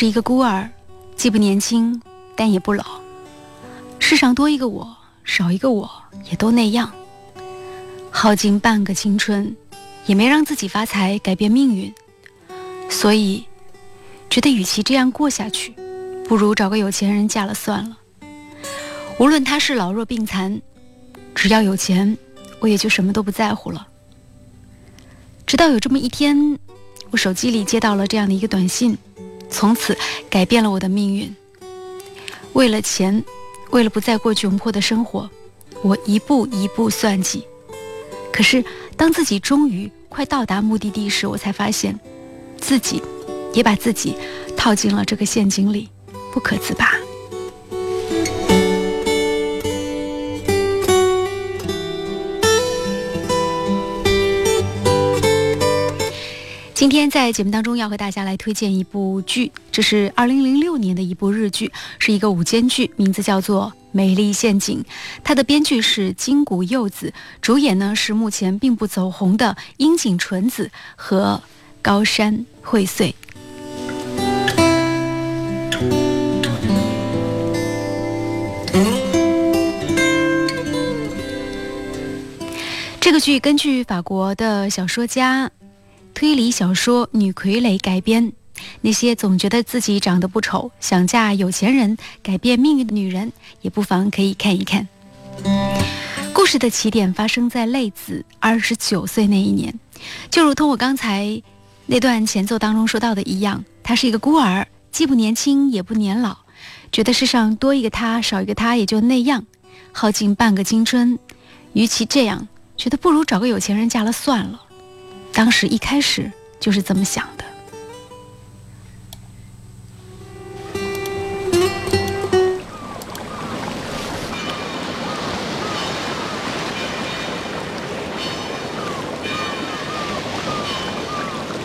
是一个孤儿，既不年轻，但也不老。世上多一个我，少一个我，也都那样。耗尽半个青春，也没让自己发财，改变命运。所以，觉得与其这样过下去，不如找个有钱人嫁了算了。无论他是老弱病残，只要有钱，我也就什么都不在乎了。直到有这么一天，我手机里接到了这样的一个短信，从此改变了我的命运。为了钱，为了不再过窘迫的生活，我一步一步算计。可是，当自己终于快到达目的地时，我才发现，自己也把自己套进了这个陷阱里，不可自拔。今天在节目当中要和大家来推荐一部剧，这是二零零六年的一部日剧，是一个午间剧，名字叫做《美丽陷阱》。它的编剧是金谷柚子，主演呢是目前并不走红的樱井纯子和高山惠穗。这个剧根据法国的小说家。推理小说《女傀儡》改编，那些总觉得自己长得不丑、想嫁有钱人、改变命运的女人，也不妨可以看一看。故事的起点发生在泪子二十九岁那一年，就如同我刚才那段前奏当中说到的一样，她是一个孤儿，既不年轻也不年老，觉得世上多一个他少一个他也就那样，耗尽半个青春，与其这样，觉得不如找个有钱人嫁了算了。当时一开始就是这么想的。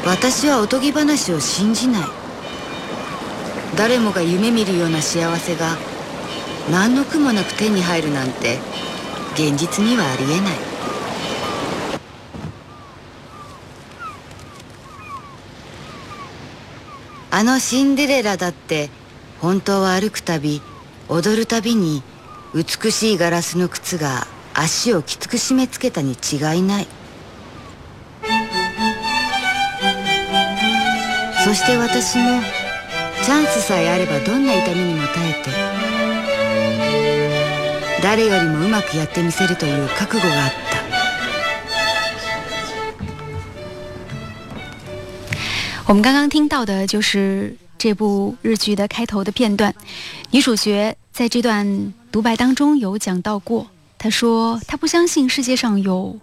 私はおとぎ話を信じない誰もが夢見るような幸せが何の苦もなく手に入るなんて現実にはありえないあのシンデレラだって本当は歩くたび踊るたびに美しいガラスの靴が足をきつく締め付けたに違いない。そして私もチャンスさえあればどんな痛みにも耐えて誰よりもうまくやってみせるという覚悟があった。我们刚刚听到的就是这部日剧的开头的片段，女主角在这段独白当中有讲到过，她说她不相信世界上有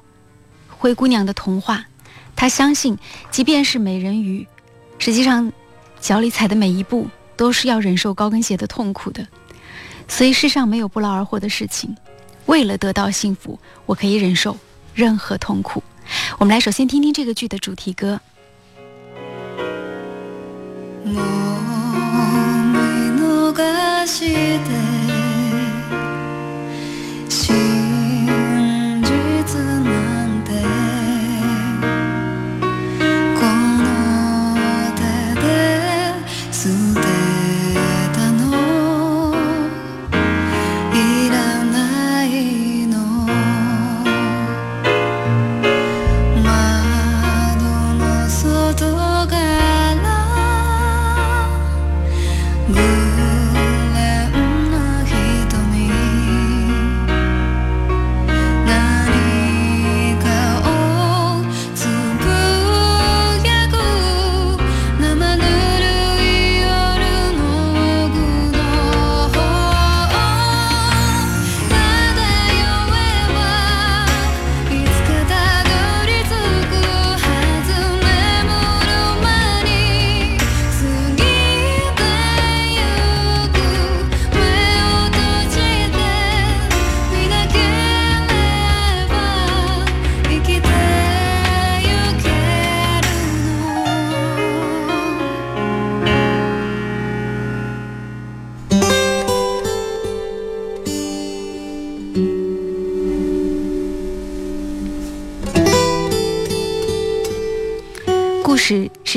灰姑娘的童话，她相信即便是美人鱼，实际上脚里踩的每一步都是要忍受高跟鞋的痛苦的，所以世上没有不劳而获的事情，为了得到幸福，我可以忍受任何痛苦。我们来首先听听这个剧的主题歌。もう見逃して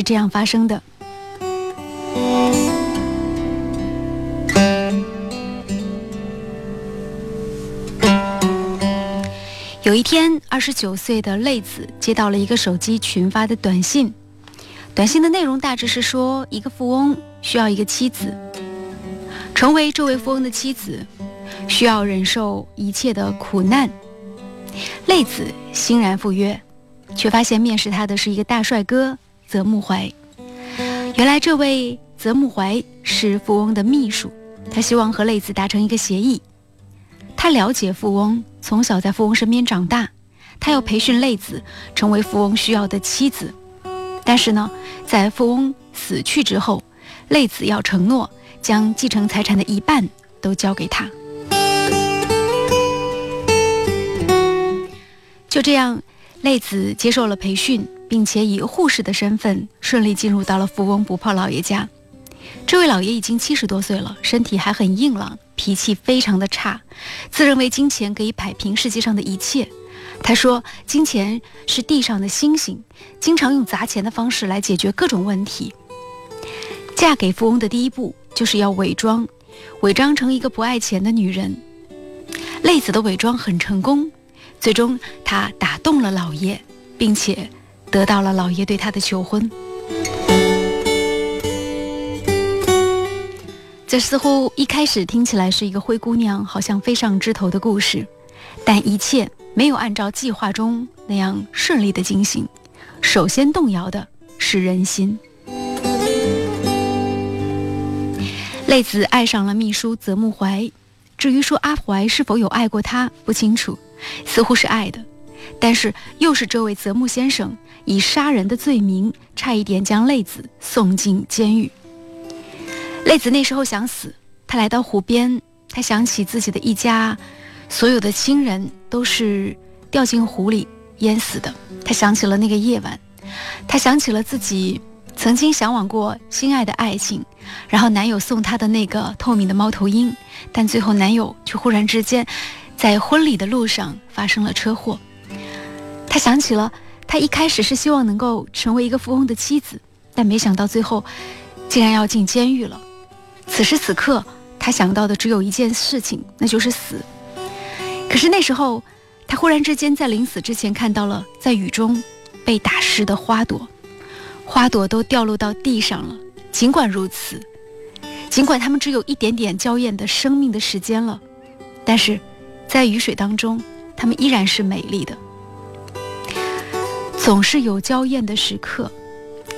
这样发生的。有一天，二十九岁的泪子接到了一个手机群发的短信，短信的内容大致是说，一个富翁需要一个妻子，成为这位富翁的妻子，需要忍受一切的苦难。泪子欣然赴约，却发现面试他的是一个大帅哥，泽木怀。原来这位泽木怀是富翁的秘书，他希望和泪子达成一个协议。他了解富翁，从小在富翁身边长大，他要培训泪子成为富翁需要的妻子。但是呢，在富翁死去之后，泪子要承诺将继承财产的一半都交给他。就这样，泪子接受了培训，并且以护士的身份顺利进入到了富翁不泡老爷家。这位老爷已经七十多岁了，身体还很硬朗，脾气非常的差，自认为金钱可以摆平世界上的一切。他说：“金钱是地上的星星，经常用砸钱的方式来解决各种问题。”嫁给富翁的第一步就是要伪装，伪装成一个不爱钱的女人。泪子的伪装很成功。最终，他打动了老爷，并且得到了老爷对他的求婚。这似乎一开始听起来是一个灰姑娘好像飞上枝头的故事，但一切没有按照计划中那样顺利的进行。首先动摇的是人心。泪子爱上了秘书泽木怀，至于说阿怀是否有爱过他，不清楚。似乎是爱的，但是又是这位泽木先生以杀人的罪名，差一点将泪子送进监狱。泪子那时候想死，他来到湖边，他想起自己的一家，所有的亲人都是掉进湖里淹死的。他想起了那个夜晚，他想起了自己曾经向往过心爱的爱情，然后男友送她的那个透明的猫头鹰，但最后男友却忽然之间。在婚礼的路上发生了车祸，他想起了他一开始是希望能够成为一个富翁的妻子，但没想到最后竟然要进监狱了。此时此刻，他想到的只有一件事情，那就是死。可是那时候，他忽然之间在临死之前看到了在雨中被打湿的花朵，花朵都掉落到地上了。尽管如此，尽管他们只有一点点娇艳的生命的时间了，但是。在雨水当中，他们依然是美丽的。总是有娇艳的时刻，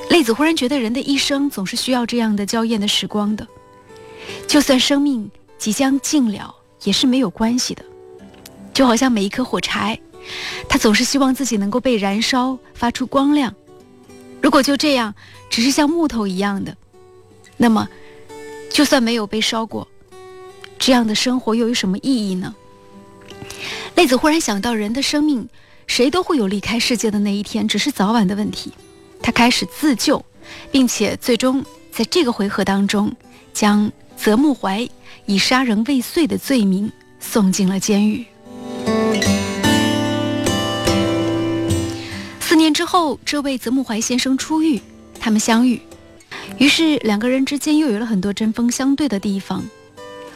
泪子忽然觉得人的一生总是需要这样的娇艳的时光的。就算生命即将尽了，也是没有关系的。就好像每一颗火柴，它总是希望自己能够被燃烧，发出光亮。如果就这样，只是像木头一样的，那么，就算没有被烧过，这样的生活又有什么意义呢？泪子忽然想到，人的生命，谁都会有离开世界的那一天，只是早晚的问题。他开始自救，并且最终在这个回合当中，将泽木怀以杀人未遂的罪名送进了监狱。四年之后，这位泽木怀先生出狱，他们相遇，于是两个人之间又有了很多针锋相对的地方，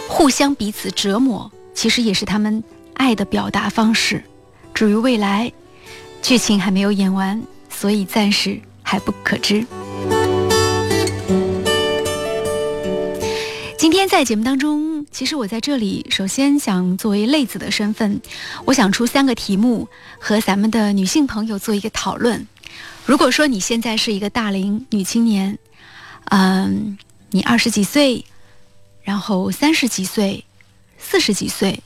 互相彼此折磨，其实也是他们。爱的表达方式，至于未来，剧情还没有演完，所以暂时还不可知。今天在节目当中，其实我在这里首先想作为类子的身份，我想出三个题目和咱们的女性朋友做一个讨论。如果说你现在是一个大龄女青年，嗯，你二十几岁，然后三十几岁，四十几岁。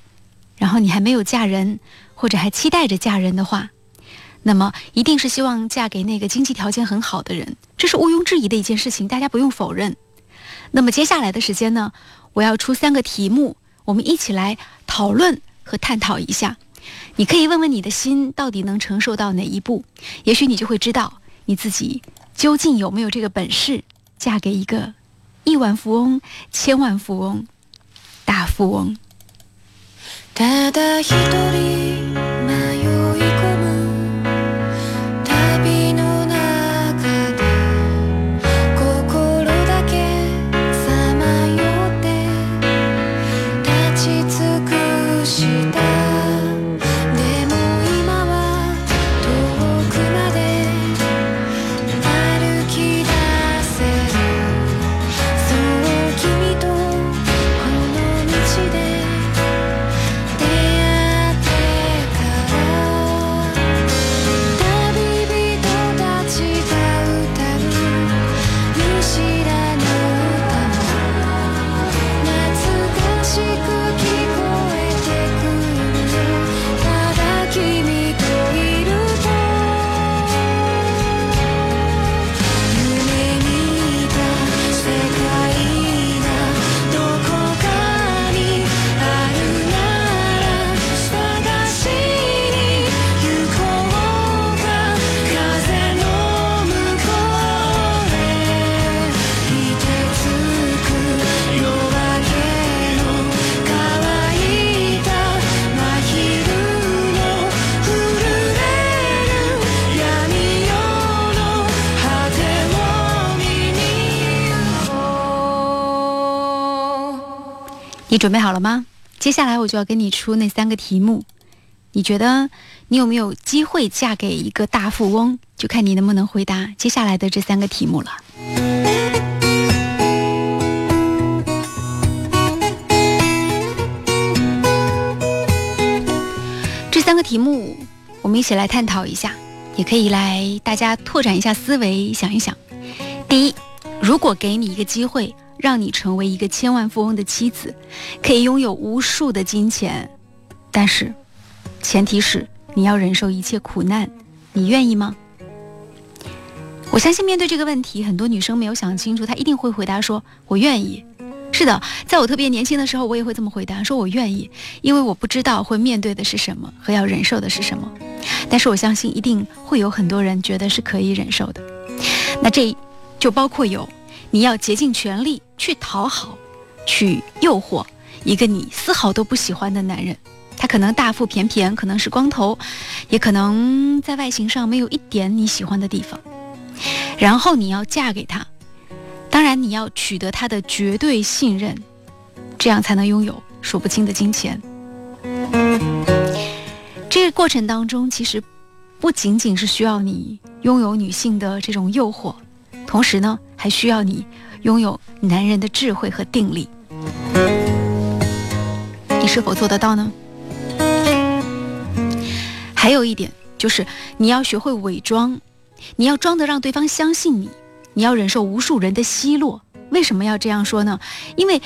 然后你还没有嫁人，或者还期待着嫁人的话，那么一定是希望嫁给那个经济条件很好的人，这是毋庸置疑的一件事情，大家不用否认。那么接下来的时间呢，我要出三个题目，我们一起来讨论和探讨一下。你可以问问你的心，到底能承受到哪一步？也许你就会知道你自己究竟有没有这个本事，嫁给一个亿万富翁、千万富翁、大富翁。你准备好了吗？接下来我就要跟你出那三个题目，你觉得你有没有机会嫁给一个大富翁？就看你能不能回答接下来的这三个题目了。这三个题目，我们一起来探讨一下，也可以来大家拓展一下思维，想一想。第一，如果给你一个机会。让你成为一个千万富翁的妻子，可以拥有无数的金钱，但是，前提是你要忍受一切苦难，你愿意吗？我相信面对这个问题，很多女生没有想清楚，她一定会回答说：“我愿意。”是的，在我特别年轻的时候，我也会这么回答，说我愿意，因为我不知道会面对的是什么和要忍受的是什么。但是我相信，一定会有很多人觉得是可以忍受的。那这就包括有。你要竭尽全力去讨好，去诱惑一个你丝毫都不喜欢的男人。他可能大腹便便，可能是光头，也可能在外形上没有一点你喜欢的地方。然后你要嫁给他，当然你要取得他的绝对信任，这样才能拥有数不清的金钱。这个过程当中，其实不仅仅是需要你拥有女性的这种诱惑。同时呢，还需要你拥有男人的智慧和定力。你是否做得到呢？还有一点就是，你要学会伪装，你要装的让对方相信你，你要忍受无数人的奚落。为什么要这样说呢？因为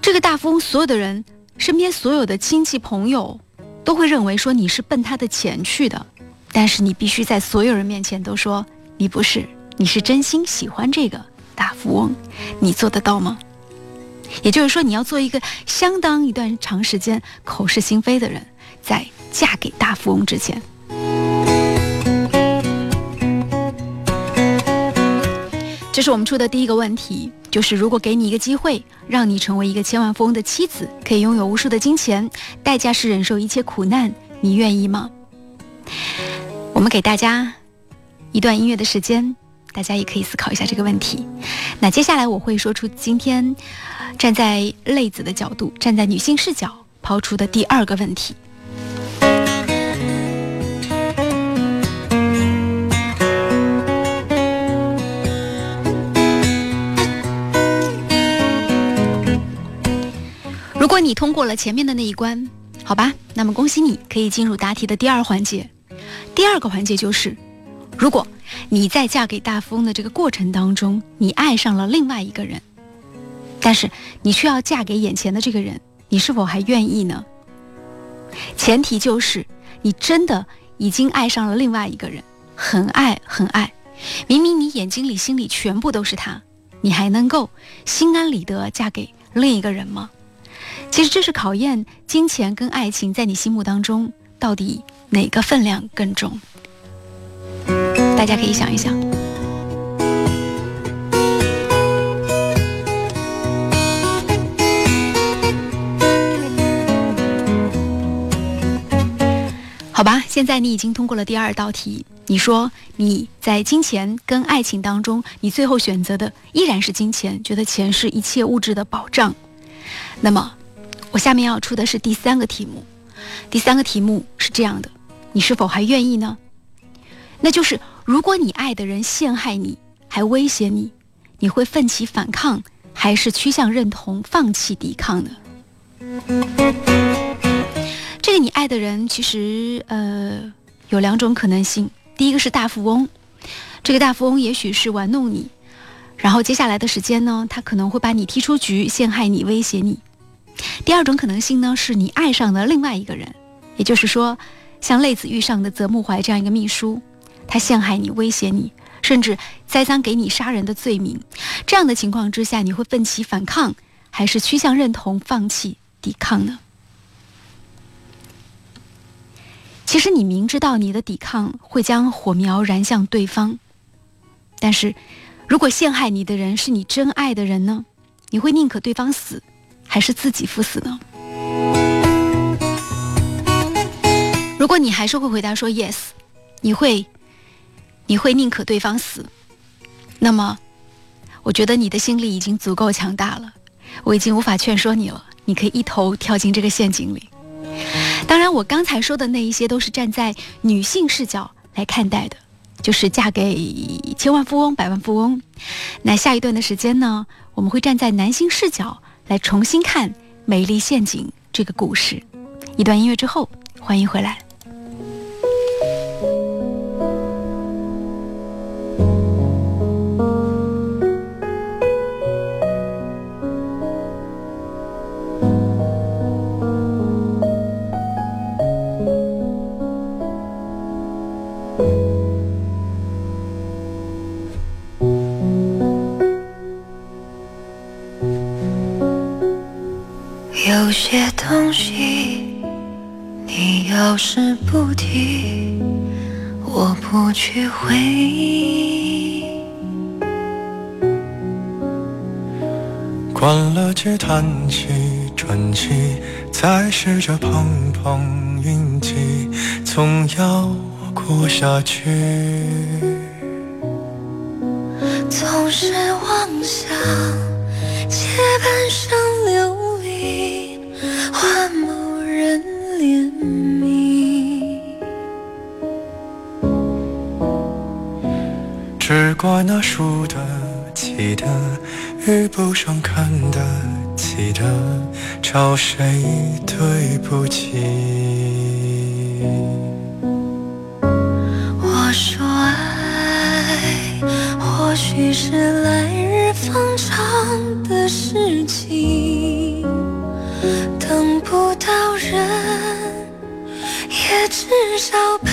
这个大富翁，所有的人身边所有的亲戚朋友都会认为说你是奔他的钱去的，但是你必须在所有人面前都说你不是。你是真心喜欢这个大富翁，你做得到吗？也就是说，你要做一个相当一段长时间口是心非的人，在嫁给大富翁之前。这是我们出的第一个问题，就是如果给你一个机会，让你成为一个千万富翁的妻子，可以拥有无数的金钱，代价是忍受一切苦难，你愿意吗？我们给大家一段音乐的时间。大家也可以思考一下这个问题。那接下来我会说出今天站在泪子的角度，站在女性视角抛出的第二个问题。如果你通过了前面的那一关，好吧，那么恭喜你，可以进入答题的第二环节。第二个环节就是，如果。你在嫁给大富翁的这个过程当中，你爱上了另外一个人，但是你却要嫁给眼前的这个人，你是否还愿意呢？前提就是你真的已经爱上了另外一个人，很爱很爱，明明你眼睛里、心里全部都是他，你还能够心安理得嫁给另一个人吗？其实这是考验金钱跟爱情在你心目当中到底哪个分量更重。大家可以想一想。好吧，现在你已经通过了第二道题。你说你在金钱跟爱情当中，你最后选择的依然是金钱，觉得钱是一切物质的保障。那么，我下面要出的是第三个题目。第三个题目是这样的：你是否还愿意呢？那就是。如果你爱的人陷害你，还威胁你，你会奋起反抗，还是趋向认同、放弃抵抗呢？这个你爱的人其实呃有两种可能性，第一个是大富翁，这个大富翁也许是玩弄你，然后接下来的时间呢，他可能会把你踢出局，陷害你、威胁你。第二种可能性呢，是你爱上了另外一个人，也就是说，像泪子遇上的泽木怀这样一个秘书。他陷害你，威胁你，甚至栽赃给你杀人的罪名。这样的情况之下，你会奋起反抗，还是趋向认同、放弃抵抗呢？其实你明知道你的抵抗会将火苗燃向对方，但是如果陷害你的人是你真爱的人呢？你会宁可对方死，还是自己赴死呢？如果你还是会回答说 yes，你会。你会宁可对方死，那么，我觉得你的心理已经足够强大了，我已经无法劝说你了，你可以一头跳进这个陷阱里。当然，我刚才说的那一些都是站在女性视角来看待的，就是嫁给千万富翁、百万富翁。那下一段的时间呢，我们会站在男性视角来重新看《美丽陷阱》这个故事。一段音乐之后，欢迎回来。关了机，弹起专辑，再试着碰碰运气，总要过下去。总是妄想借半生流离换某人怜悯。只怪那输得起的遇不上看得起的，找谁对不起？我说爱，或许是来日方长的事情，等不到人，也至少盼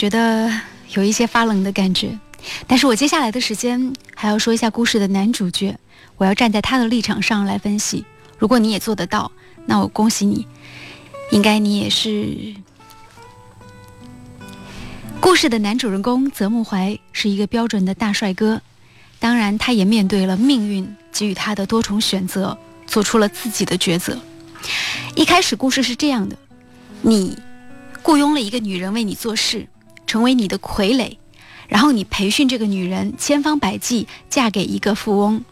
觉得有一些发冷的感觉。但是我接下来的时间还要说一下故事的男主角，我要站在他的立场上来分析。如果你也做得到，那我恭喜你，应该你也是。故事的男主人公泽木怀是一个标准的大帅哥，当然他也面对了命运给予他的多重选择，做出了自己的抉择。一开始故事是这样的，你。雇佣了一个女人为你做事，成为你的傀儡，然后你培训这个女人，千方百计嫁给一个富翁，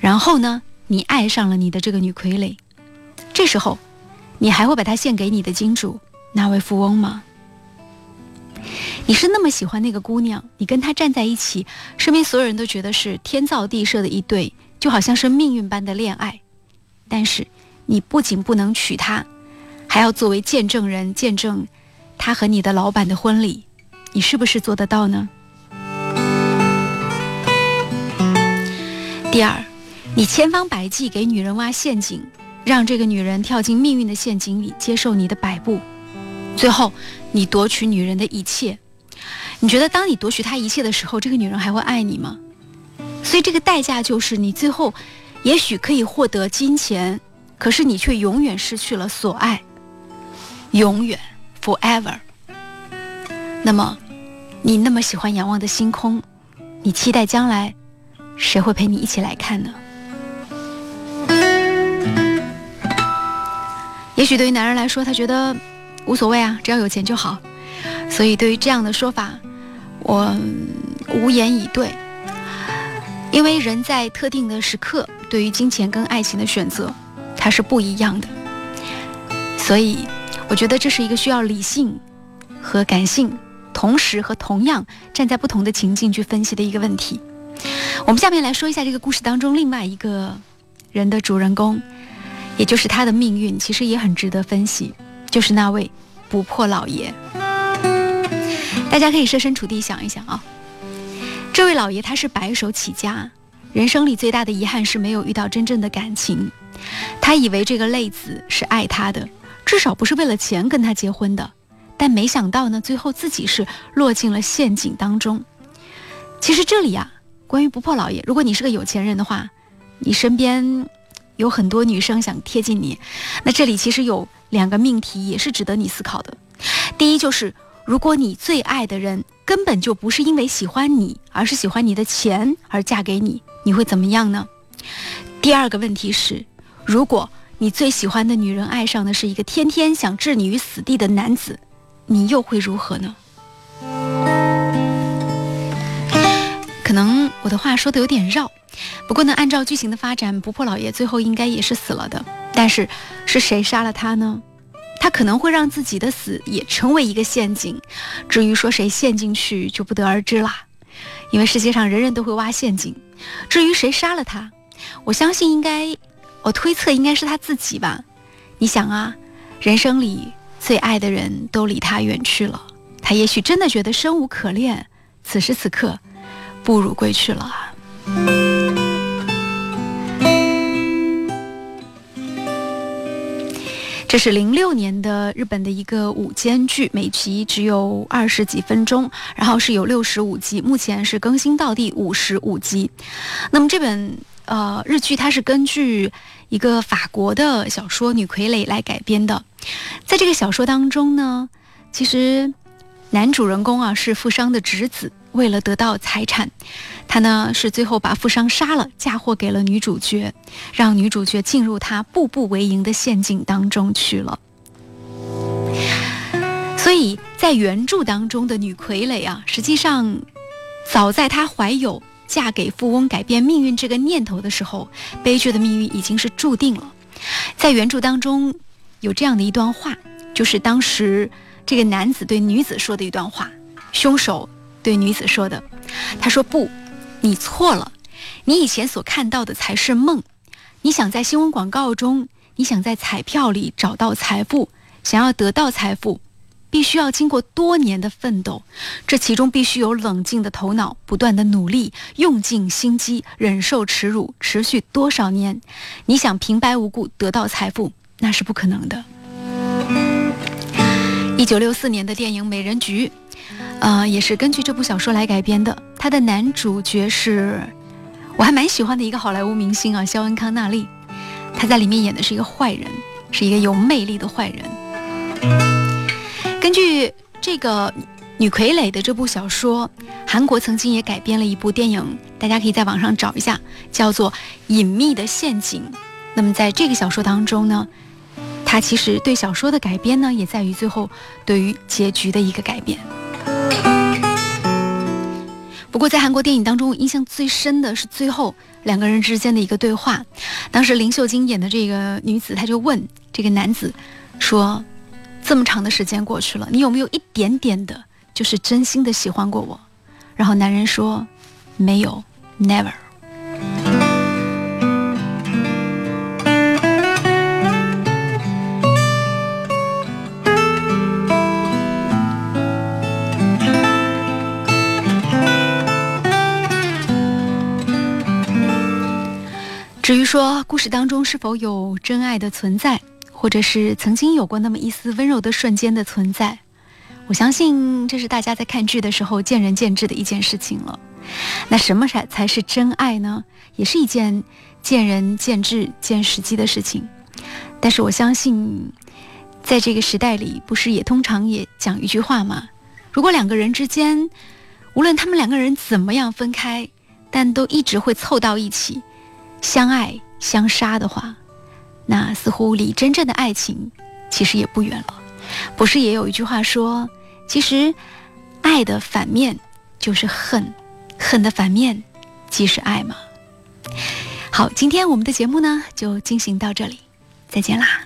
然后呢，你爱上了你的这个女傀儡，这时候，你还会把她献给你的金主那位富翁吗？你是那么喜欢那个姑娘，你跟她站在一起，身边所有人都觉得是天造地设的一对，就好像是命运般的恋爱。但是你不仅不能娶她，还要作为见证人见证她和你的老板的婚礼，你是不是做得到呢？第二，你千方百计给女人挖陷阱，让这个女人跳进命运的陷阱里，接受你的摆布，最后你夺取女人的一切。你觉得，当你夺取她一切的时候，这个女人还会爱你吗？所以，这个代价就是你最后，也许可以获得金钱，可是你却永远失去了所爱，永远，forever。那么，你那么喜欢仰望的星空，你期待将来，谁会陪你一起来看呢？也许对于男人来说，他觉得无所谓啊，只要有钱就好。所以，对于这样的说法，我无言以对。因为人在特定的时刻，对于金钱跟爱情的选择，它是不一样的。所以，我觉得这是一个需要理性和感性同时和同样站在不同的情境去分析的一个问题。我们下面来说一下这个故事当中另外一个人的主人公，也就是他的命运，其实也很值得分析，就是那位不破老爷。大家可以设身处地想一想啊，这位老爷他是白手起家，人生里最大的遗憾是没有遇到真正的感情。他以为这个泪子是爱他的，至少不是为了钱跟他结婚的，但没想到呢，最后自己是落进了陷阱当中。其实这里啊，关于不破老爷，如果你是个有钱人的话，你身边有很多女生想贴近你，那这里其实有两个命题也是值得你思考的。第一就是。如果你最爱的人根本就不是因为喜欢你，而是喜欢你的钱而嫁给你，你会怎么样呢？第二个问题是，如果你最喜欢的女人爱上的是一个天天想置你于死地的男子，你又会如何呢？可能我的话说的有点绕，不过呢，按照剧情的发展，不破老爷最后应该也是死了的。但是是谁杀了他呢？他可能会让自己的死也成为一个陷阱，至于说谁陷进去就不得而知啦。因为世界上人人都会挖陷阱，至于谁杀了他，我相信应该，我推测应该是他自己吧。你想啊，人生里最爱的人都离他远去了，他也许真的觉得生无可恋，此时此刻，不如归去了。这是零六年的日本的一个午间剧，每集只有二十几分钟，然后是有六十五集，目前是更新到第五十五集。那么这本呃日剧它是根据一个法国的小说《女傀儡》来改编的，在这个小说当中呢，其实男主人公啊是富商的侄子。为了得到财产，他呢是最后把富商杀了，嫁祸给了女主角，让女主角进入他步步为营的陷阱当中去了。所以在原著当中的女傀儡啊，实际上早在她怀有嫁给富翁改变命运这个念头的时候，悲剧的命运已经是注定了。在原著当中有这样的一段话，就是当时这个男子对女子说的一段话：凶手。对女子说的，他说：“不，你错了，你以前所看到的才是梦。你想在新闻广告中，你想在彩票里找到财富，想要得到财富，必须要经过多年的奋斗，这其中必须有冷静的头脑，不断的努力，用尽心机，忍受耻辱，持续多少年？你想平白无故得到财富，那是不可能的。”一九六四年的电影《美人局》。呃，也是根据这部小说来改编的。他的男主角是我还蛮喜欢的一个好莱坞明星啊，肖恩康纳利。他在里面演的是一个坏人，是一个有魅力的坏人。根据这个女傀儡的这部小说，韩国曾经也改编了一部电影，大家可以在网上找一下，叫做《隐秘的陷阱》。那么在这个小说当中呢，它其实对小说的改编呢，也在于最后对于结局的一个改变。不过，在韩国电影当中，印象最深的是最后两个人之间的一个对话。当时林秀晶演的这个女子，她就问这个男子说：“这么长的时间过去了，你有没有一点点的就是真心的喜欢过我。然后男人说，没有，never。至于说故事当中是否有真爱的存在，或者是曾经有过那么一丝温柔的瞬间的存在，我相信这是大家在看剧的时候见仁见智的一件事情了。那什么才才是真爱呢？也是一件见仁见智、见时机的事情。但是我相信，在这个时代里，不是也通常也讲一句话吗？如果两个人之间，无论他们两个人怎么样分开，但都一直会凑到一起。相爱相杀的话，那似乎离真正的爱情其实也不远了。不是也有一句话说，其实爱的反面就是恨，恨的反面即是爱吗？好，今天我们的节目呢就进行到这里，再见啦。